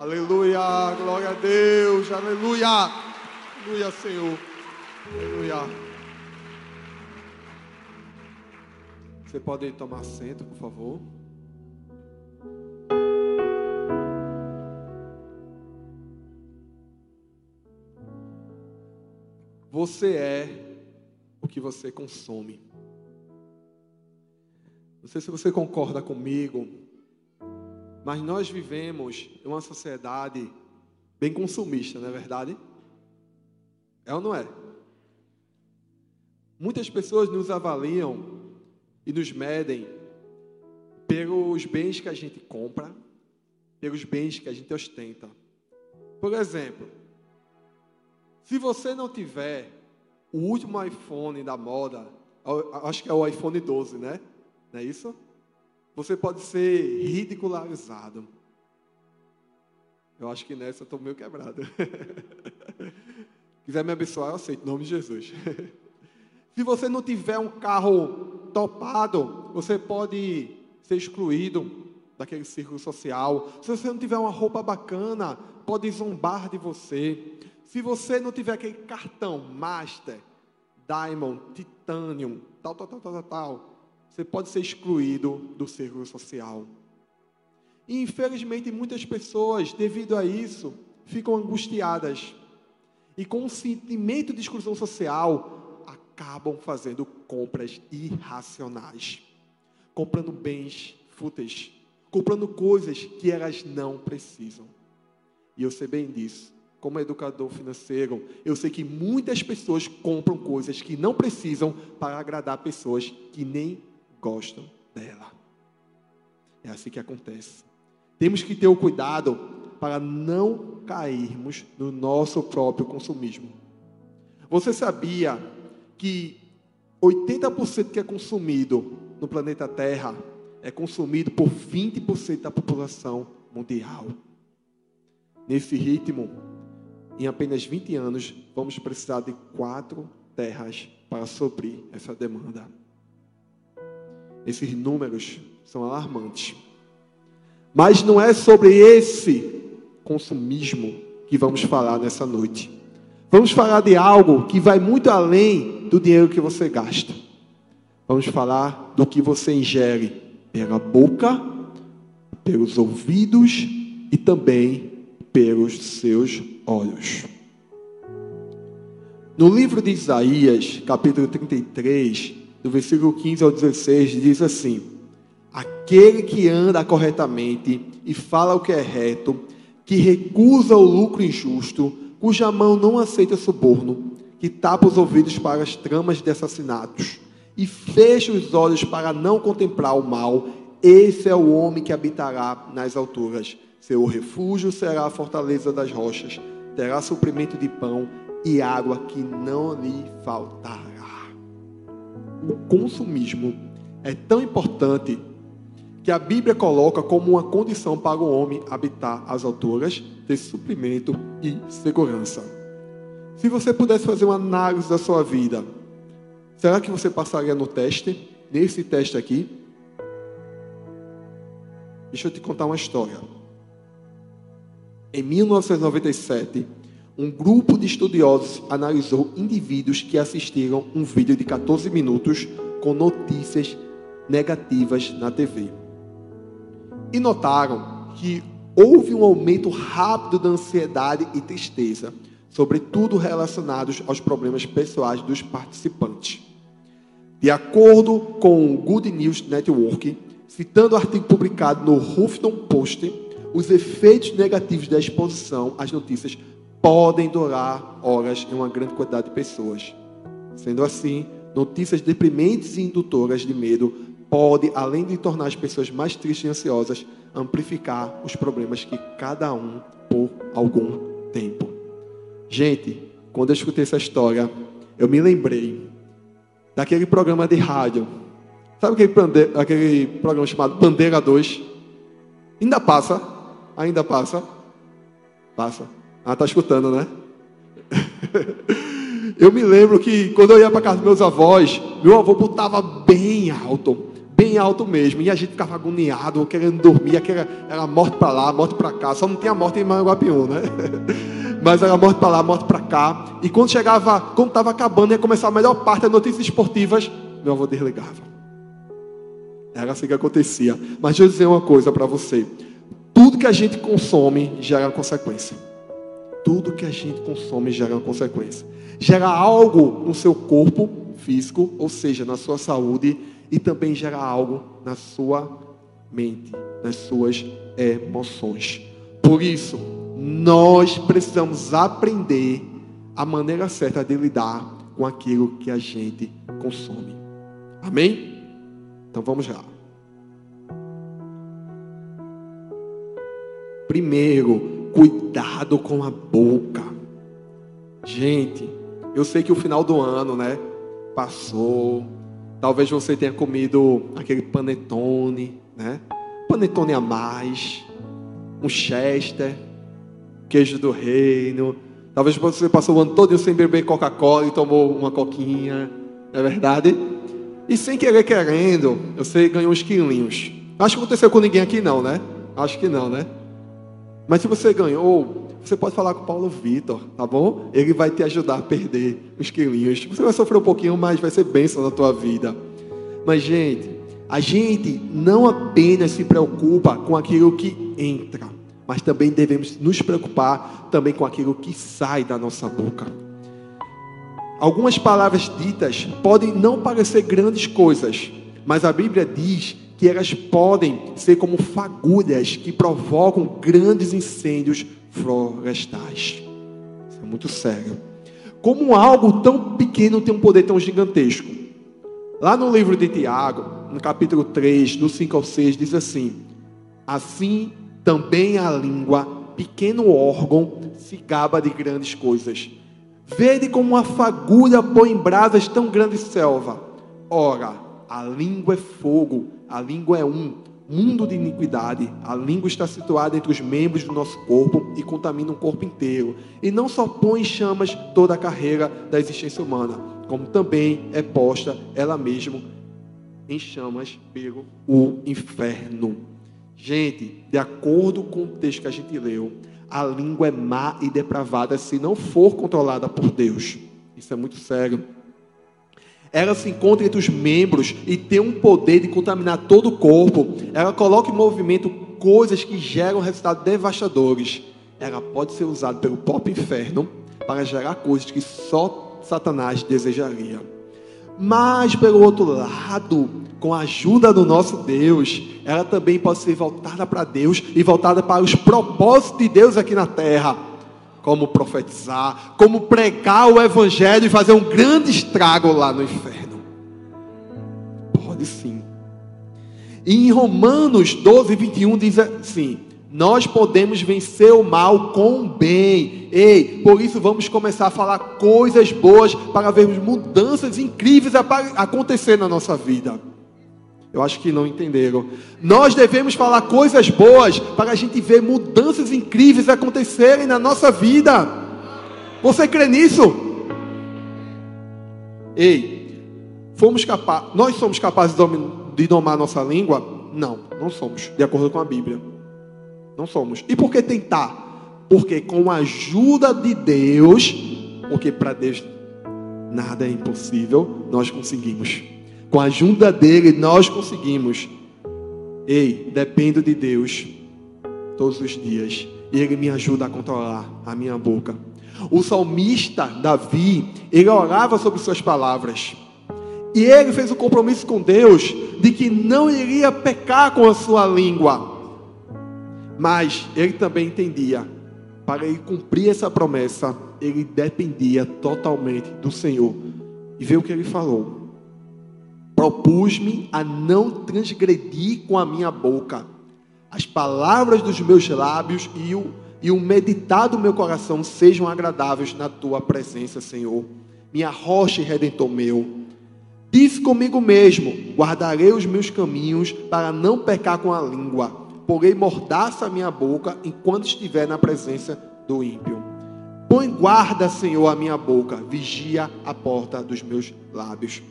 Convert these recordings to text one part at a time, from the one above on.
Aleluia, glória a Deus, aleluia, aleluia, Senhor, aleluia. Você pode tomar assento, por favor? Você é o que você consome. Não sei se você concorda comigo, mas nós vivemos em uma sociedade bem consumista, não é verdade? É ou não é? Muitas pessoas nos avaliam e nos medem pelos bens que a gente compra, pelos bens que a gente ostenta. Por exemplo, se você não tiver o último iPhone da moda, acho que é o iPhone 12, né? Não é isso? Você pode ser ridicularizado. Eu acho que nessa eu estou meio quebrado. Quiser me abençoar, eu aceito, em nome de Jesus. Se você não tiver um carro topado, você pode ser excluído daquele círculo social. Se você não tiver uma roupa bacana, pode zombar de você. Se você não tiver aquele cartão Master, Diamond, Titanium, tal, tal, tal, tal, tal, tal você pode ser excluído do círculo social. E infelizmente muitas pessoas, devido a isso, ficam angustiadas. E com um sentimento de exclusão social, acabam fazendo compras irracionais. Comprando bens fúteis, comprando coisas que elas não precisam. E eu sei bem disso. Como educador financeiro, eu sei que muitas pessoas compram coisas que não precisam para agradar pessoas que nem gostam dela. É assim que acontece. Temos que ter o cuidado para não cairmos no nosso próprio consumismo. Você sabia que 80% que é consumido no planeta Terra é consumido por 20% da população mundial? Nesse ritmo, em apenas 20 anos, vamos precisar de quatro terras para suprir essa demanda. Esses números são alarmantes. Mas não é sobre esse consumismo que vamos falar nessa noite. Vamos falar de algo que vai muito além do dinheiro que você gasta. Vamos falar do que você ingere pela boca, pelos ouvidos e também pelos seus olhos. No livro de Isaías, capítulo 33, do versículo 15 ao 16, diz assim: Aquele que anda corretamente e fala o que é reto, que recusa o lucro injusto, cuja mão não aceita suborno, que tapa os ouvidos para as tramas de assassinatos e fecha os olhos para não contemplar o mal, esse é o homem que habitará nas alturas. Seu refúgio será a fortaleza das rochas, terá suprimento de pão e água que não lhe faltará o consumismo é tão importante que a Bíblia coloca como uma condição para o homem habitar as alturas, ter suprimento e segurança. Se você pudesse fazer uma análise da sua vida, será que você passaria no teste? Nesse teste aqui? Deixa eu te contar uma história. Em 1997, um grupo de estudiosos analisou indivíduos que assistiram um vídeo de 14 minutos com notícias negativas na TV. E notaram que houve um aumento rápido da ansiedade e tristeza, sobretudo relacionados aos problemas pessoais dos participantes. De acordo com o Good News Network, citando o artigo publicado no Huffington Post, os efeitos negativos da exposição às notícias podem durar horas em uma grande quantidade de pessoas. Sendo assim, notícias deprimentes e indutoras de medo pode, além de tornar as pessoas mais tristes e ansiosas, amplificar os problemas que cada um por algum tempo. Gente, quando eu escutei essa história, eu me lembrei daquele programa de rádio. Sabe aquele, aquele programa chamado Bandeira 2? Ainda passa? Ainda passa? Passa. Ah, tá escutando, né? eu me lembro que quando eu ia para casa dos meus avós, meu avô botava bem alto, bem alto mesmo. E a gente ficava agoniado, querendo dormir, aquela, era morte para lá, morte para cá. Só não tinha morte em Manguapiú, né? Mas era morte para lá, morte para cá. E quando chegava, quando estava acabando, ia começar a melhor parte das notícias esportivas, meu avô desligava. Era assim que acontecia. Mas deixa eu dizer uma coisa para você. Tudo que a gente consome gera consequência. Tudo que a gente consome gera consequência. Gera algo no seu corpo físico, ou seja, na sua saúde, e também gera algo na sua mente, nas suas emoções. Por isso, nós precisamos aprender a maneira certa de lidar com aquilo que a gente consome. Amém? Então vamos lá. Primeiro, cuidado com a boca. Gente, eu sei que o final do ano, né? Passou. Talvez você tenha comido aquele panetone, né? Panetone a mais, um chester, queijo do reino. Talvez você passou o ano todo sem beber Coca-Cola e tomou uma coquinha, é verdade? E sem querer querendo, eu sei, ganhou uns quilinhos. Acho que aconteceu com ninguém aqui não, né? Acho que não, né? Mas se você ganhou, você pode falar com o Paulo Vitor, tá bom? Ele vai te ajudar a perder uns quilinhos. Você vai sofrer um pouquinho, mas vai ser bênção na tua vida. Mas, gente, a gente não apenas se preocupa com aquilo que entra, mas também devemos nos preocupar também com aquilo que sai da nossa boca. Algumas palavras ditas podem não parecer grandes coisas, mas a Bíblia diz que elas podem ser como fagulhas que provocam grandes incêndios florestais. Isso é muito sério. Como algo tão pequeno tem um poder tão gigantesco? Lá no livro de Tiago, no capítulo 3, do 5 ao 6, diz assim: Assim também a língua, pequeno órgão, se gaba de grandes coisas. Vede como uma fagulha põe em brasas tão grande selva. Ora, a língua é fogo, a língua é um mundo de iniquidade. A língua está situada entre os membros do nosso corpo e contamina o corpo inteiro. E não só põe em chamas toda a carreira da existência humana, como também é posta ela mesma em chamas pelo o inferno. Gente, de acordo com o texto que a gente leu, a língua é má e depravada se não for controlada por Deus. Isso é muito sério. Ela se encontra entre os membros e tem um poder de contaminar todo o corpo. Ela coloca em movimento coisas que geram resultados devastadores. Ela pode ser usada pelo próprio inferno para gerar coisas que só Satanás desejaria. Mas, pelo outro lado, com a ajuda do nosso Deus, ela também pode ser voltada para Deus e voltada para os propósitos de Deus aqui na terra. Como profetizar, como pregar o Evangelho e fazer um grande estrago lá no inferno. Pode sim. E em Romanos 12, 21 diz assim: nós podemos vencer o mal com o bem. Ei, por isso vamos começar a falar coisas boas para vermos mudanças incríveis acontecer na nossa vida. Eu acho que não entenderam. Nós devemos falar coisas boas para a gente ver mudanças incríveis acontecerem na nossa vida. Você crê nisso? Ei, fomos capazes, nós somos capazes de domar nossa língua? Não, não somos, de acordo com a Bíblia. Não somos. E por que tentar? Porque com a ajuda de Deus, porque para Deus nada é impossível, nós conseguimos. Com a ajuda dele, nós conseguimos. Ei, dependo de Deus todos os dias. E ele me ajuda a controlar a minha boca. O salmista Davi, ele orava sobre suas palavras. E ele fez o um compromisso com Deus de que não iria pecar com a sua língua. Mas ele também entendia, para ele cumprir essa promessa, ele dependia totalmente do Senhor. E vê o que ele falou: Propus-me a não transgredir com a minha boca, as palavras dos meus lábios e o, e o meditar do meu coração sejam agradáveis na tua presença, Senhor, minha rocha e redentor meu. Disse comigo mesmo: guardarei os meus caminhos para não pecar com a língua porei mordaça a minha boca enquanto estiver na presença do ímpio. Põe guarda, Senhor, a minha boca, vigia a porta dos meus lábios.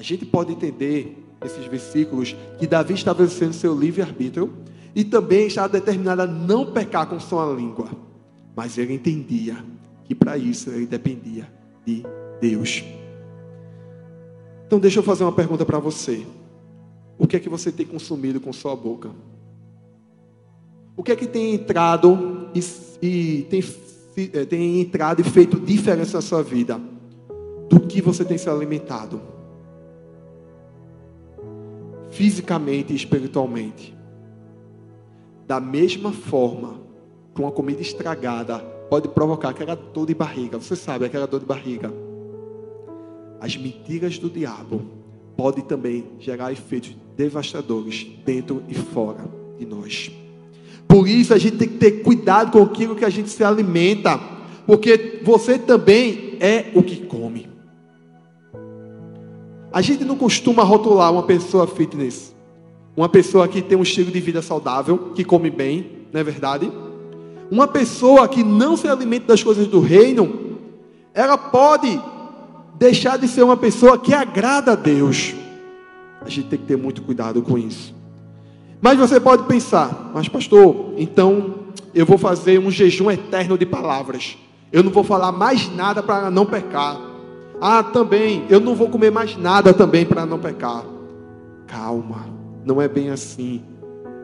A gente pode entender nesses versículos, que Davi estava exercendo seu livre-arbítrio e também estava determinado a não pecar com sua língua. Mas ele entendia que para isso ele dependia de Deus. Então deixa eu fazer uma pergunta para você. O que é que você tem consumido com sua boca? O que é que tem entrado e, e tem, eh, tem entrado e feito diferença na sua vida? Do que você tem se alimentado? Fisicamente e espiritualmente. Da mesma forma que uma comida estragada pode provocar aquela dor de barriga. Você sabe, aquela dor de barriga. As mentiras do diabo podem também gerar efeitos devastadores dentro e fora de nós. Por isso a gente tem que ter cuidado com aquilo que a gente se alimenta, porque você também é o que come. A gente não costuma rotular uma pessoa fitness, uma pessoa que tem um estilo de vida saudável, que come bem, não é verdade? Uma pessoa que não se alimenta das coisas do reino, ela pode deixar de ser uma pessoa que agrada a Deus. A gente tem que ter muito cuidado com isso. Mas você pode pensar, mas pastor, então eu vou fazer um jejum eterno de palavras. Eu não vou falar mais nada para não pecar. Ah, também, eu não vou comer mais nada também para não pecar. Calma, não é bem assim.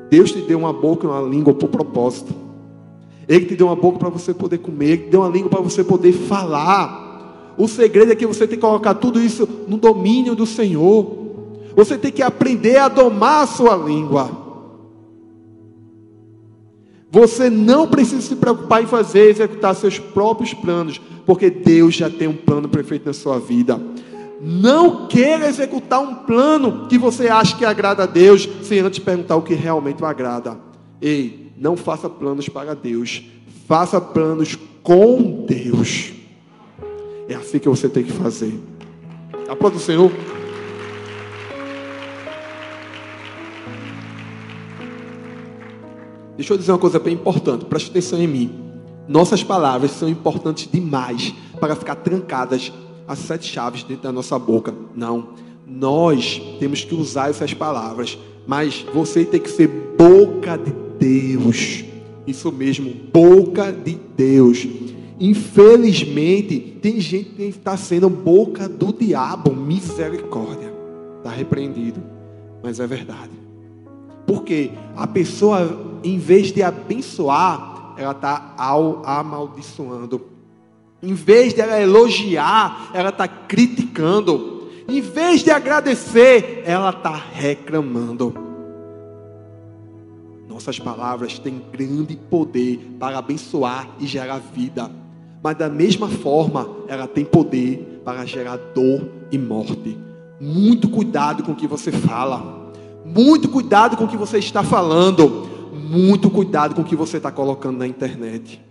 Deus te deu uma boca e uma língua por propósito. Ele te deu uma boca para você poder comer, Ele te deu uma língua para você poder falar. O segredo é que você tem que colocar tudo isso no domínio do Senhor. Você tem que aprender a domar a sua língua. Você não precisa se preocupar em fazer executar seus próprios planos, porque Deus já tem um plano perfeito na sua vida. Não queira executar um plano que você acha que agrada a Deus, sem antes perguntar o que realmente o agrada. Ei, não faça planos para Deus, faça planos com Deus. É assim que você tem que fazer. Aplauda o Senhor. Deixa eu dizer uma coisa bem importante, preste atenção em mim. Nossas palavras são importantes demais para ficar trancadas as sete chaves dentro da nossa boca. Não. Nós temos que usar essas palavras, mas você tem que ser boca de Deus. Isso mesmo, boca de Deus. Infelizmente, tem gente que está sendo boca do diabo. Misericórdia. Está repreendido. Mas é verdade. Porque a pessoa, em vez de abençoar, ela está amaldiçoando. Em vez de ela elogiar, ela está criticando. Em vez de agradecer, ela está reclamando. Nossas palavras têm grande poder para abençoar e gerar vida. Mas da mesma forma, ela tem poder para gerar dor e morte. Muito cuidado com o que você fala. Muito cuidado com o que você está falando. Muito cuidado com o que você está colocando na internet.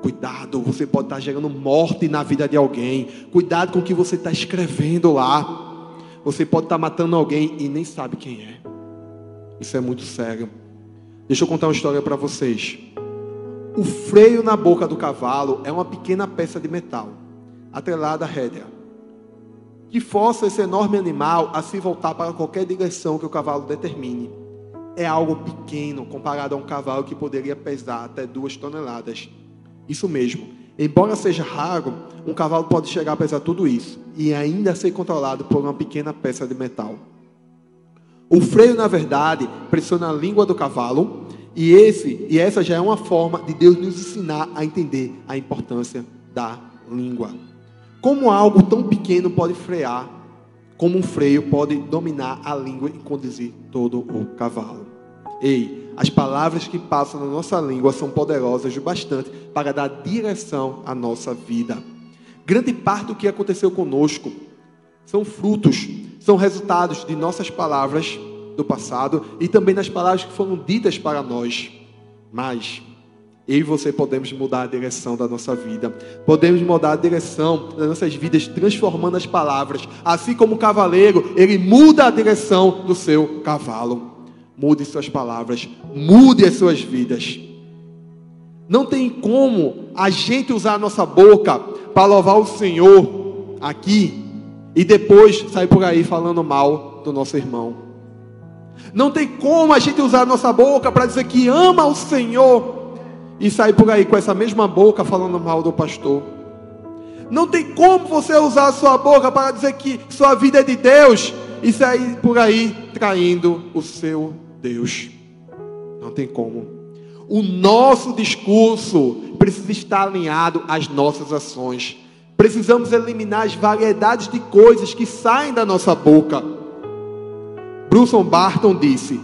Cuidado, você pode estar gerando morte na vida de alguém. Cuidado com o que você está escrevendo lá. Você pode estar matando alguém e nem sabe quem é. Isso é muito sério. Deixa eu contar uma história para vocês. O freio na boca do cavalo é uma pequena peça de metal, atrelada à rédea que força esse enorme animal a se voltar para qualquer direção que o cavalo determine. É algo pequeno comparado a um cavalo que poderia pesar até duas toneladas. Isso mesmo. Embora seja raro, um cavalo pode chegar a pesar tudo isso e ainda ser controlado por uma pequena peça de metal. O freio, na verdade, pressiona a língua do cavalo e esse e essa já é uma forma de Deus nos ensinar a entender a importância da língua. Como algo tão pequeno pode frear, como um freio pode dominar a língua e conduzir todo o cavalo. Ei, as palavras que passam na nossa língua são poderosas o bastante para dar direção à nossa vida. Grande parte do que aconteceu conosco são frutos, são resultados de nossas palavras do passado e também das palavras que foram ditas para nós. Mas eu e você podemos mudar a direção da nossa vida. Podemos mudar a direção das nossas vidas, transformando as palavras. Assim como o cavaleiro, ele muda a direção do seu cavalo. Mude suas palavras, mude as suas vidas. Não tem como a gente usar a nossa boca para louvar o Senhor aqui e depois sair por aí falando mal do nosso irmão. Não tem como a gente usar a nossa boca para dizer que ama o Senhor e sair por aí com essa mesma boca falando mal do pastor. Não tem como você usar a sua boca para dizer que sua vida é de Deus e sair por aí traindo o seu Deus. Não tem como. O nosso discurso precisa estar alinhado às nossas ações. Precisamos eliminar as variedades de coisas que saem da nossa boca. Bruce Barton disse: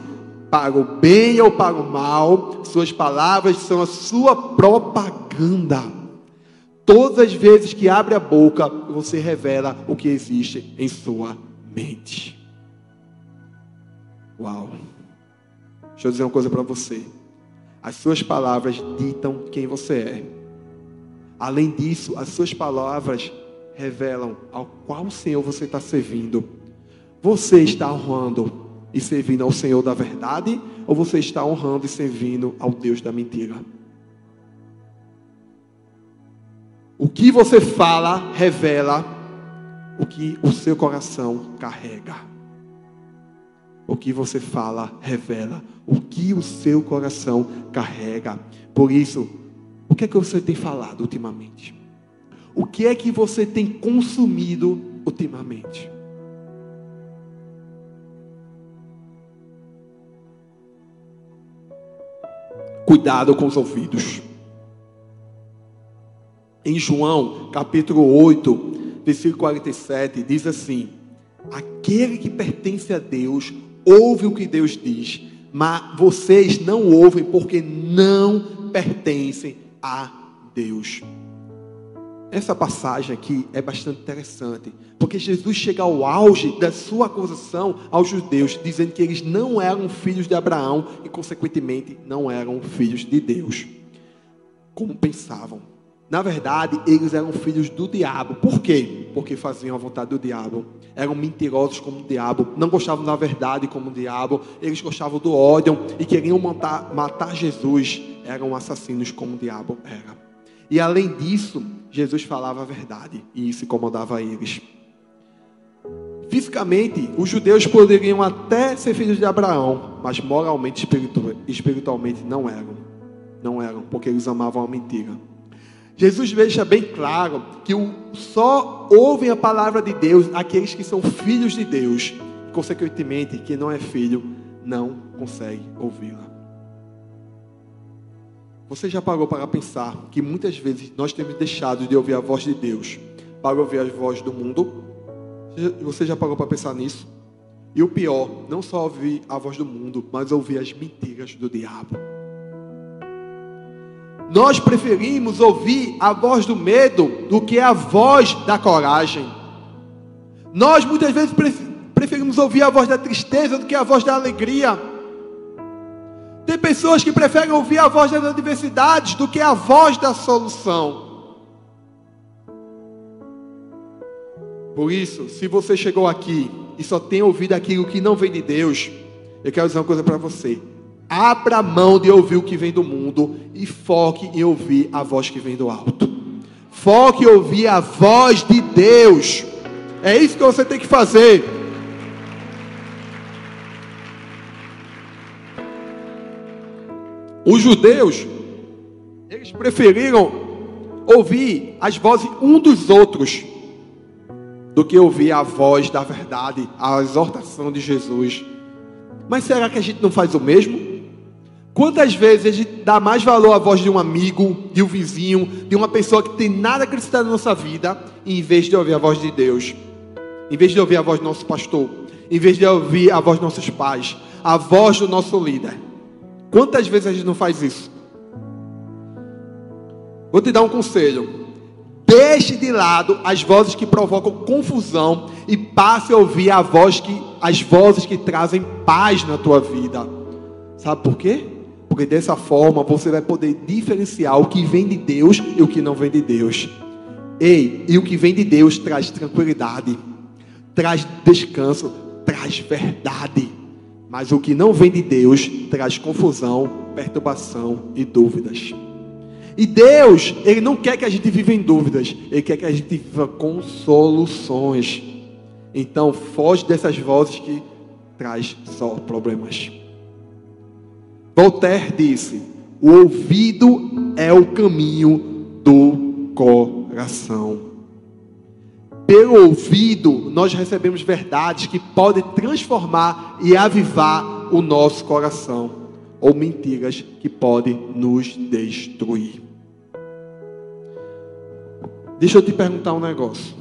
para o bem ou para o mal, suas palavras são a sua propaganda. Todas as vezes que abre a boca, você revela o que existe em sua mente. Uau! Deixa eu dizer uma coisa para você. As suas palavras ditam quem você é. Além disso, as suas palavras revelam ao qual Senhor você está servindo. Você está honrando e servindo ao Senhor da verdade ou você está honrando e servindo ao Deus da mentira? O que você fala revela o que o seu coração carrega. O que você fala revela o que o seu coração carrega. Por isso, o que é que você tem falado ultimamente? O que é que você tem consumido ultimamente? Cuidado com os ouvidos. Em João, capítulo 8, versículo 47, diz assim: Aquele que pertence a Deus ouve o que Deus diz, mas vocês não ouvem porque não pertencem a Deus. Essa passagem aqui é bastante interessante, porque Jesus chega ao auge da sua acusação aos judeus, dizendo que eles não eram filhos de Abraão e, consequentemente, não eram filhos de Deus, como pensavam. Na verdade, eles eram filhos do diabo. Por quê? Porque faziam a vontade do diabo. Eram mentirosos como o diabo. Não gostavam da verdade como o diabo. Eles gostavam do ódio e queriam matar, matar Jesus. Eram assassinos como o diabo era. E além disso, Jesus falava a verdade. E isso incomodava eles. Fisicamente, os judeus poderiam até ser filhos de Abraão, mas moralmente, espiritualmente não eram. Não eram, porque eles amavam a mentira. Jesus deixa bem claro que só ouvem a palavra de Deus aqueles que são filhos de Deus. Consequentemente, quem não é filho não consegue ouvi-la. Você já parou para pensar que muitas vezes nós temos deixado de ouvir a voz de Deus para ouvir as vozes do mundo? Você já parou para pensar nisso? E o pior, não só ouvir a voz do mundo, mas ouvir as mentiras do diabo. Nós preferimos ouvir a voz do medo do que a voz da coragem. Nós muitas vezes preferimos ouvir a voz da tristeza do que a voz da alegria. Tem pessoas que preferem ouvir a voz das adversidades do que a voz da solução. Por isso, se você chegou aqui e só tem ouvido aquilo que não vem de Deus, eu quero dizer uma coisa para você. Abra mão de ouvir o que vem do mundo e foque em ouvir a voz que vem do alto. Foque em ouvir a voz de Deus. É isso que você tem que fazer. Os judeus, eles preferiram ouvir as vozes um dos outros do que ouvir a voz da verdade, a exortação de Jesus. Mas será que a gente não faz o mesmo? Quantas vezes a gente dá mais valor à voz de um amigo, de um vizinho, de uma pessoa que tem nada acrescentado na nossa vida, em vez de ouvir a voz de Deus, em vez de ouvir a voz do nosso pastor, em vez de ouvir a voz dos nossos pais, a voz do nosso líder? Quantas vezes a gente não faz isso? Vou te dar um conselho. Deixe de lado as vozes que provocam confusão e passe a ouvir a voz que, as vozes que trazem paz na tua vida. Sabe por quê? Porque dessa forma você vai poder diferenciar o que vem de Deus e o que não vem de Deus. Ei, e o que vem de Deus traz tranquilidade, traz descanso, traz verdade. Mas o que não vem de Deus traz confusão, perturbação e dúvidas. E Deus, Ele não quer que a gente viva em dúvidas, Ele quer que a gente viva com soluções. Então, foge dessas vozes que traz só problemas. Voltaire disse: o ouvido é o caminho do coração. Pelo ouvido, nós recebemos verdades que podem transformar e avivar o nosso coração, ou mentiras que podem nos destruir. Deixa eu te perguntar um negócio.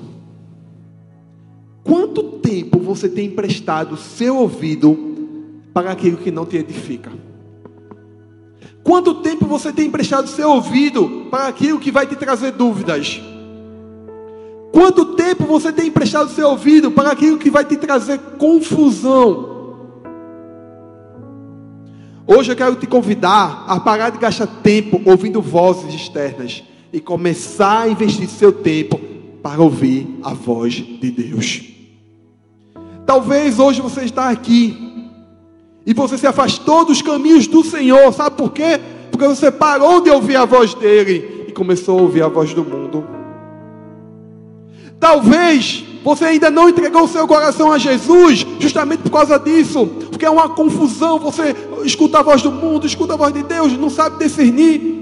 Quanto tempo você tem emprestado seu ouvido para aquilo que não te edifica? Quanto tempo você tem emprestado seu ouvido para aquilo que vai te trazer dúvidas? Quanto tempo você tem emprestado seu ouvido para aquilo que vai te trazer confusão? Hoje eu quero te convidar a parar de gastar tempo ouvindo vozes externas e começar a investir seu tempo para ouvir a voz de Deus. Talvez hoje você está aqui e você se afastou dos caminhos do Senhor, sabe por quê? Porque você parou de ouvir a voz dele e começou a ouvir a voz do mundo. Talvez você ainda não entregou o seu coração a Jesus, justamente por causa disso, porque é uma confusão. Você escuta a voz do mundo, escuta a voz de Deus, não sabe discernir.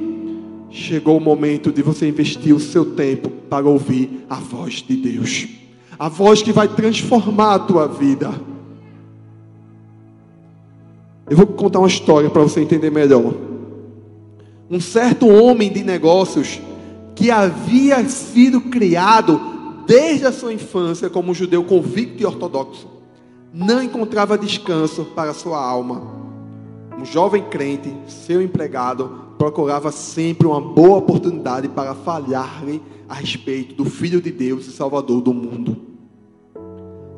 Chegou o momento de você investir o seu tempo para ouvir a voz de Deus, a voz que vai transformar a tua vida. Eu vou contar uma história para você entender melhor. Um certo homem de negócios que havia sido criado desde a sua infância como um judeu convicto e ortodoxo, não encontrava descanso para sua alma. Um jovem crente, seu empregado, procurava sempre uma boa oportunidade para falhar-lhe a respeito do Filho de Deus e Salvador do mundo.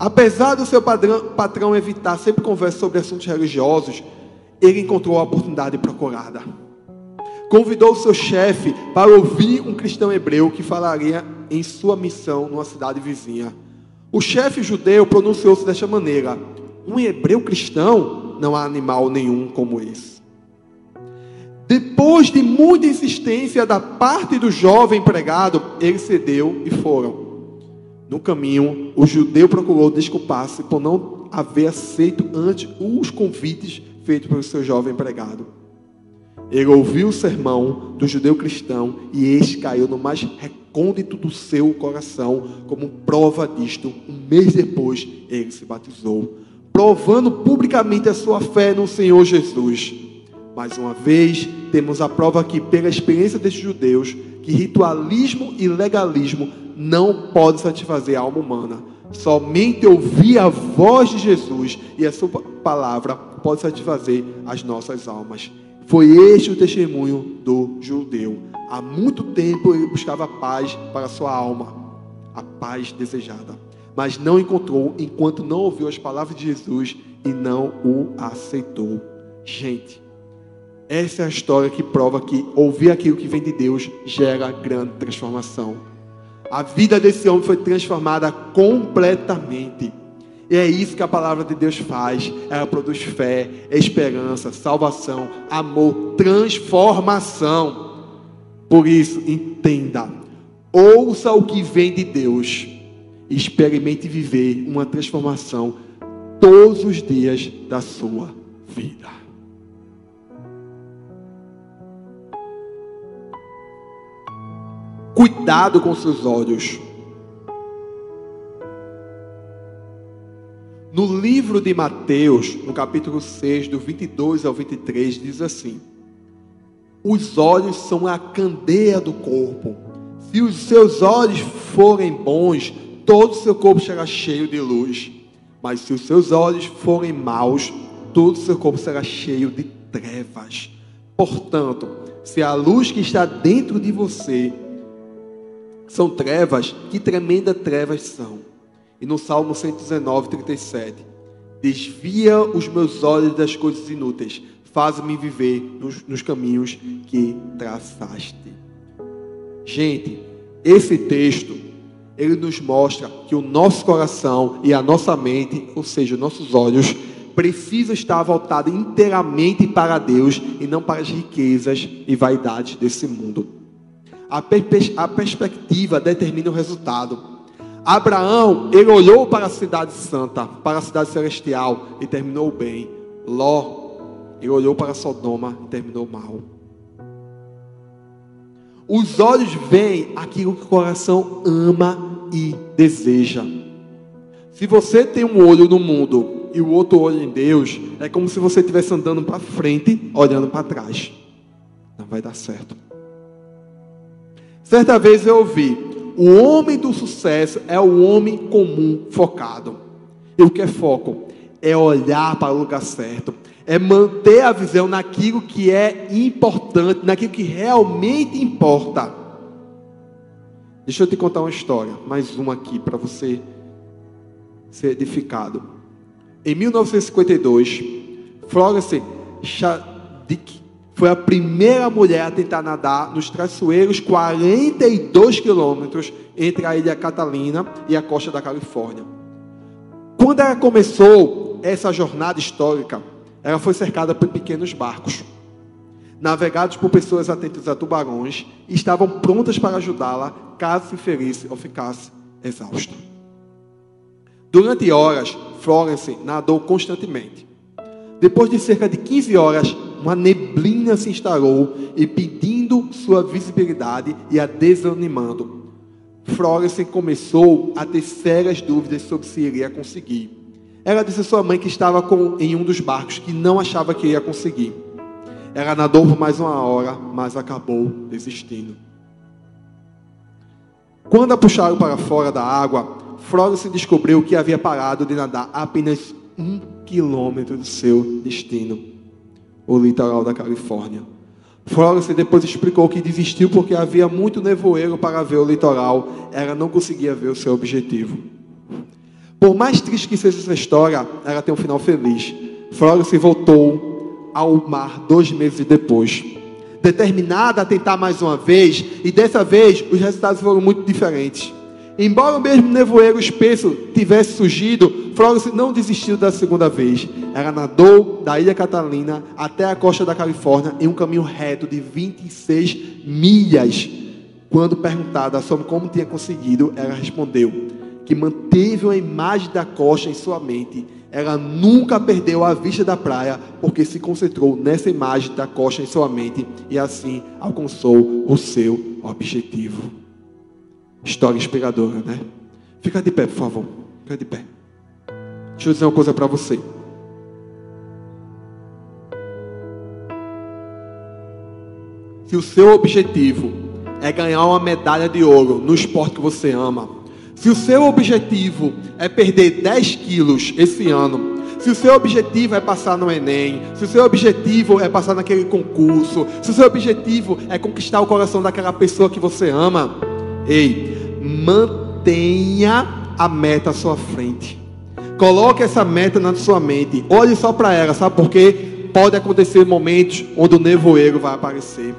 Apesar do seu padrão, patrão evitar sempre conversa sobre assuntos religiosos, ele encontrou a oportunidade procurada. Convidou seu chefe para ouvir um cristão hebreu que falaria em sua missão numa cidade vizinha. O chefe judeu pronunciou-se desta maneira: Um hebreu cristão? Não há animal nenhum como esse. Depois de muita insistência da parte do jovem empregado, ele cedeu e foram. No caminho, o judeu procurou desculpar-se por não haver aceito antes os convites feitos pelo seu jovem empregado. Ele ouviu o sermão do judeu cristão e este caiu no mais recôndito do seu coração. Como prova disto, um mês depois, ele se batizou, provando publicamente a sua fé no Senhor Jesus. Mais uma vez, temos a prova aqui, pela experiência destes judeus, que ritualismo e legalismo não podem satisfazer a alma humana. Somente ouvir a voz de Jesus e a sua palavra pode satisfazer as nossas almas. Foi este o testemunho do judeu. Há muito tempo ele buscava paz para sua alma, a paz desejada, mas não encontrou enquanto não ouviu as palavras de Jesus e não o aceitou. Gente, essa é a história que prova que ouvir aquilo que vem de Deus gera grande transformação. A vida desse homem foi transformada completamente. E é isso que a palavra de Deus faz. Ela produz fé, esperança, salvação, amor, transformação. Por isso, entenda. Ouça o que vem de Deus. E experimente viver uma transformação todos os dias da sua vida. Cuidado com seus olhos. No livro de Mateus, no capítulo 6, do 22 ao 23, diz assim: Os olhos são a candeia do corpo. Se os seus olhos forem bons, todo o seu corpo será cheio de luz. Mas se os seus olhos forem maus, todo o seu corpo será cheio de trevas. Portanto, se a luz que está dentro de você são trevas, que tremenda trevas são. E no Salmo 119, 37, desvia os meus olhos das coisas inúteis, faz-me viver nos, nos caminhos que traçaste. Gente, esse texto, ele nos mostra que o nosso coração e a nossa mente, ou seja, nossos olhos, precisa estar voltado inteiramente para Deus e não para as riquezas e vaidades desse mundo. A, a perspectiva determina o resultado. Abraão, ele olhou para a cidade santa, para a cidade celestial e terminou bem. Ló, ele olhou para Sodoma e terminou mal. Os olhos veem aquilo que o coração ama e deseja. Se você tem um olho no mundo e o outro olho em Deus, é como se você estivesse andando para frente, olhando para trás. Não vai dar certo. Certa vez eu ouvi: o homem do sucesso é o homem comum focado. E o que é foco? É olhar para o lugar certo, é manter a visão naquilo que é importante, naquilo que realmente importa. Deixa eu te contar uma história, mais uma aqui para você ser edificado. Em 1952, Florence Shadid foi a primeira mulher a tentar nadar nos traiçoeiros 42 quilômetros entre a ilha Catalina e a costa da Califórnia. Quando ela começou essa jornada histórica, ela foi cercada por pequenos barcos, navegados por pessoas atentas a tubarões, e estavam prontas para ajudá-la caso se ferisse ou ficasse exausta. Durante horas, Florence nadou constantemente. Depois de cerca de 15 horas, uma neblina se instalou, impedindo sua visibilidade e a desanimando. Florence começou a ter sérias dúvidas sobre se iria conseguir. Ela disse à sua mãe que estava com, em um dos barcos, que não achava que ia conseguir. Ela nadou por mais uma hora, mas acabou desistindo. Quando a puxaram para fora da água, Florence descobriu que havia parado de nadar apenas um quilômetro do seu destino, o litoral da Califórnia. Florence depois explicou que desistiu porque havia muito nevoeiro para ver o litoral, ela não conseguia ver o seu objetivo. Por mais triste que seja essa história, ela tem um final feliz. Florence voltou ao mar dois meses depois, determinada a tentar mais uma vez, e dessa vez os resultados foram muito diferentes. Embora o mesmo nevoeiro espesso tivesse surgido, Florence não desistiu da segunda vez. Ela nadou da ilha Catalina até a costa da Califórnia em um caminho reto de 26 milhas. Quando perguntada sobre como tinha conseguido, ela respondeu: que manteve uma imagem da costa em sua mente, ela nunca perdeu a vista da praia, porque se concentrou nessa imagem da costa em sua mente e assim alcançou o seu objetivo. História inspiradora, né? Fica de pé, por favor. Fica de pé. Deixa eu dizer uma coisa para você. Se o seu objetivo é ganhar uma medalha de ouro no esporte que você ama, se o seu objetivo é perder 10 quilos esse ano, se o seu objetivo é passar no Enem, se o seu objetivo é passar naquele concurso, se o seu objetivo é conquistar o coração daquela pessoa que você ama, ei, mantenha a meta à sua frente. Coloque essa meta na sua mente. Olhe só para ela, sabe por quê? Pode acontecer momentos onde o nevoeiro vai aparecer,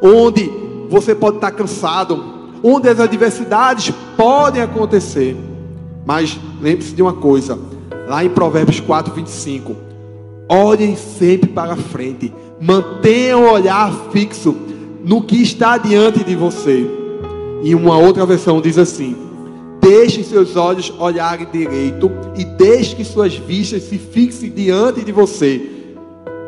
onde você pode estar cansado, onde as adversidades podem acontecer. Mas lembre-se de uma coisa, lá em Provérbios 4, 25: olhem sempre para frente, mantenham o olhar fixo no que está diante de você. E uma outra versão diz assim: Deixe seus olhos olharem direito e deixe que suas vistas se fixem diante de você.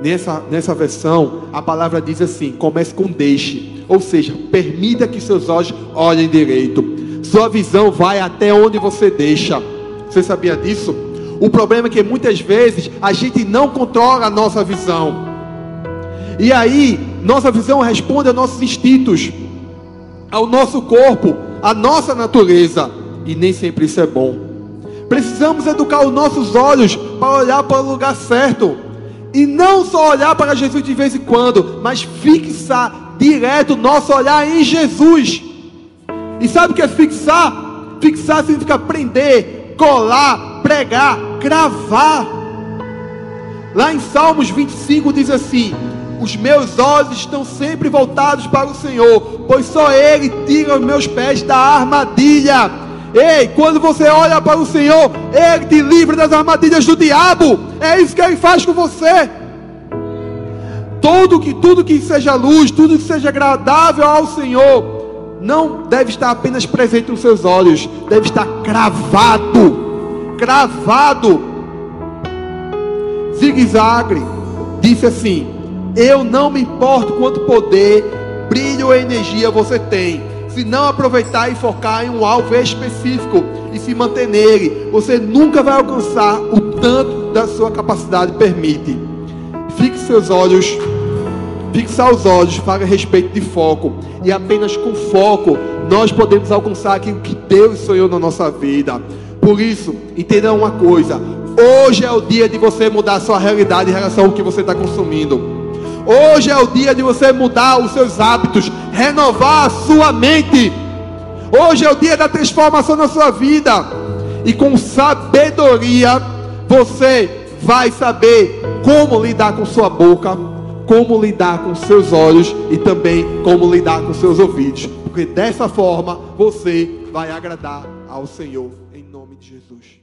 Nessa, nessa versão, a palavra diz assim: comece com deixe. Ou seja, permita que seus olhos olhem direito. Sua visão vai até onde você deixa. Você sabia disso? O problema é que muitas vezes a gente não controla a nossa visão. E aí, nossa visão responde aos nossos instintos, ao nosso corpo, à nossa natureza. E nem sempre isso é bom. Precisamos educar os nossos olhos para olhar para o lugar certo. E não só olhar para Jesus de vez em quando, mas fixar direto nosso olhar em Jesus. E sabe o que é fixar? Fixar significa prender, colar, pregar, cravar. Lá em Salmos 25 diz assim: Os meus olhos estão sempre voltados para o Senhor, pois só Ele tira os meus pés da armadilha. Ei, quando você olha para o Senhor, Ele te livra das armadilhas do diabo. É isso que Ele faz com você. Todo que, tudo que seja luz, tudo que seja agradável ao Senhor, não deve estar apenas presente nos seus olhos, deve estar cravado. Cravado. Zig-Zagre disse assim: Eu não me importo quanto poder, brilho ou energia você tem. Se não aproveitar e focar em um alvo específico e se manter nele, você nunca vai alcançar o tanto da sua capacidade permite. Fixe seus olhos Fixar os olhos fala a respeito de foco. E apenas com foco nós podemos alcançar aquilo que Deus sonhou na nossa vida. Por isso, entenda uma coisa: hoje é o dia de você mudar a sua realidade em relação ao que você está consumindo. Hoje é o dia de você mudar os seus hábitos, renovar a sua mente. Hoje é o dia da transformação na sua vida. E com sabedoria, você vai saber como lidar com sua boca, como lidar com seus olhos e também como lidar com seus ouvidos. Porque dessa forma você vai agradar ao Senhor em nome de Jesus.